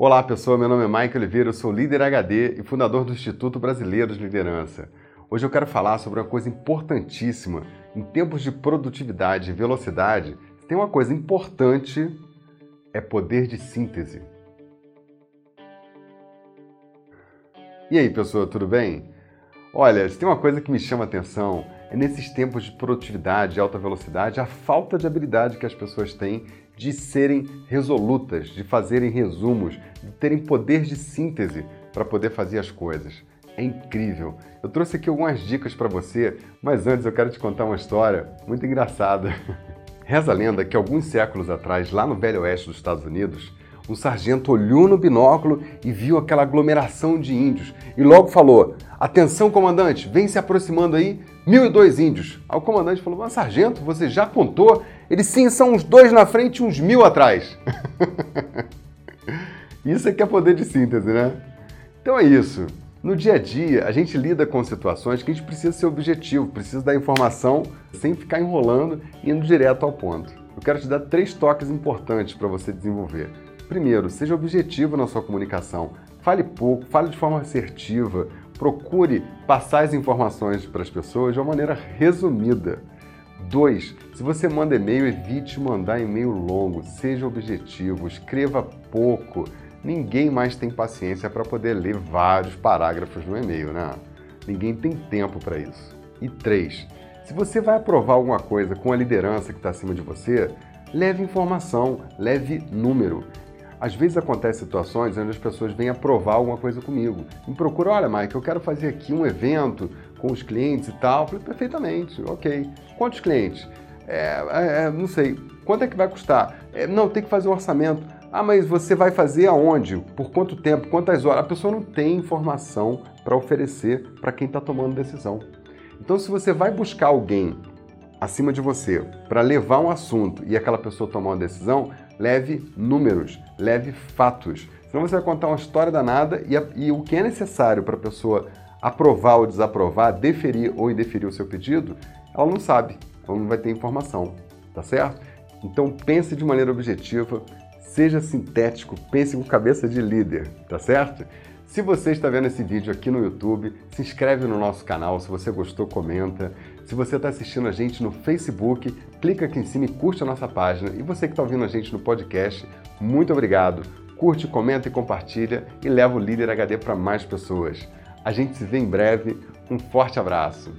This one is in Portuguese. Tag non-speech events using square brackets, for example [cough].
Olá pessoal, meu nome é Mike Oliveira, eu sou líder HD e fundador do Instituto Brasileiro de Liderança. Hoje eu quero falar sobre uma coisa importantíssima. Em tempos de produtividade e velocidade, tem uma coisa importante, é poder de síntese. E aí pessoal, tudo bem? Olha, se tem uma coisa que me chama a atenção, é nesses tempos de produtividade e alta velocidade, a falta de habilidade que as pessoas têm de serem resolutas, de fazerem resumos, de terem poder de síntese para poder fazer as coisas. É incrível. Eu trouxe aqui algumas dicas para você, mas antes eu quero te contar uma história muito engraçada. [laughs] Reza a lenda que alguns séculos atrás, lá no Velho Oeste dos Estados Unidos, um sargento olhou no binóculo e viu aquela aglomeração de índios e logo falou: Atenção, comandante, vem se aproximando aí, mil e dois índios. Aí o comandante falou: Mas sargento, você já contou? Eles sim são uns dois na frente e uns mil atrás. [laughs] isso é que é poder de síntese, né? Então é isso. No dia a dia, a gente lida com situações que a gente precisa ser objetivo, precisa dar informação sem ficar enrolando e indo direto ao ponto. Eu quero te dar três toques importantes para você desenvolver. Primeiro, seja objetivo na sua comunicação. Fale pouco, fale de forma assertiva, procure passar as informações para as pessoas de uma maneira resumida. 2. Se você manda e-mail, evite mandar e-mail longo, seja objetivo, escreva pouco. Ninguém mais tem paciência para poder ler vários parágrafos no e-mail, né? Ninguém tem tempo para isso. E 3. Se você vai aprovar alguma coisa com a liderança que está acima de você, leve informação, leve número. Às vezes acontecem situações onde as pessoas vêm aprovar alguma coisa comigo. Me procuram, olha, Mike, eu quero fazer aqui um evento com os clientes e tal. Eu falei, perfeitamente, ok. Quantos clientes? É, é, é, não sei. Quanto é que vai custar? É, não, tem que fazer um orçamento. Ah, mas você vai fazer aonde? Por quanto tempo? Quantas horas? A pessoa não tem informação para oferecer para quem está tomando decisão. Então, se você vai buscar alguém acima de você para levar um assunto e aquela pessoa tomar uma decisão, leve números, leve fatos. Senão você vai contar uma história danada e, a, e o que é necessário para a pessoa aprovar ou desaprovar, deferir ou indeferir o seu pedido, ela não sabe, ela não vai ter informação, tá certo? Então pense de maneira objetiva, seja sintético, pense com cabeça de líder, tá certo? Se você está vendo esse vídeo aqui no YouTube, se inscreve no nosso canal, se você gostou, comenta. Se você está assistindo a gente no Facebook, clica aqui em cima e curte a nossa página. E você que está ouvindo a gente no podcast, muito obrigado. Curte, comenta e compartilha e leva o Líder HD para mais pessoas. A gente se vê em breve. Um forte abraço.